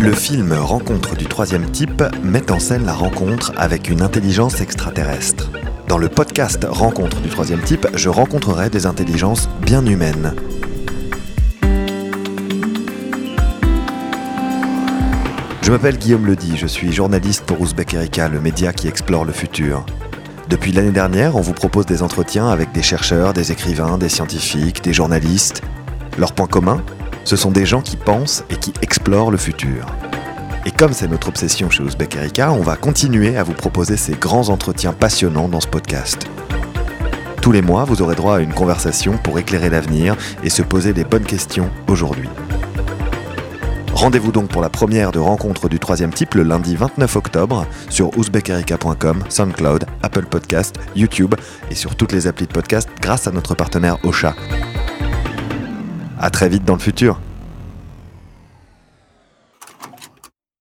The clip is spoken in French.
Le film Rencontre du troisième type met en scène la rencontre avec une intelligence extraterrestre. Dans le podcast Rencontre du troisième type, je rencontrerai des intelligences bien humaines. Je m'appelle Guillaume Ledy, je suis journaliste pour Ouzbek Erika, le média qui explore le futur. Depuis l'année dernière, on vous propose des entretiens avec des chercheurs, des écrivains, des scientifiques, des journalistes. Leur point commun? Ce sont des gens qui pensent et qui explorent le futur. Et comme c'est notre obsession chez Ouzbek Erika, on va continuer à vous proposer ces grands entretiens passionnants dans ce podcast. Tous les mois, vous aurez droit à une conversation pour éclairer l'avenir et se poser les bonnes questions aujourd'hui. Rendez-vous donc pour la première de rencontre du troisième type le lundi 29 octobre sur ouzbekerika.com, SoundCloud, Apple Podcast, YouTube et sur toutes les applis de podcast grâce à notre partenaire Ocha. A très vite dans le futur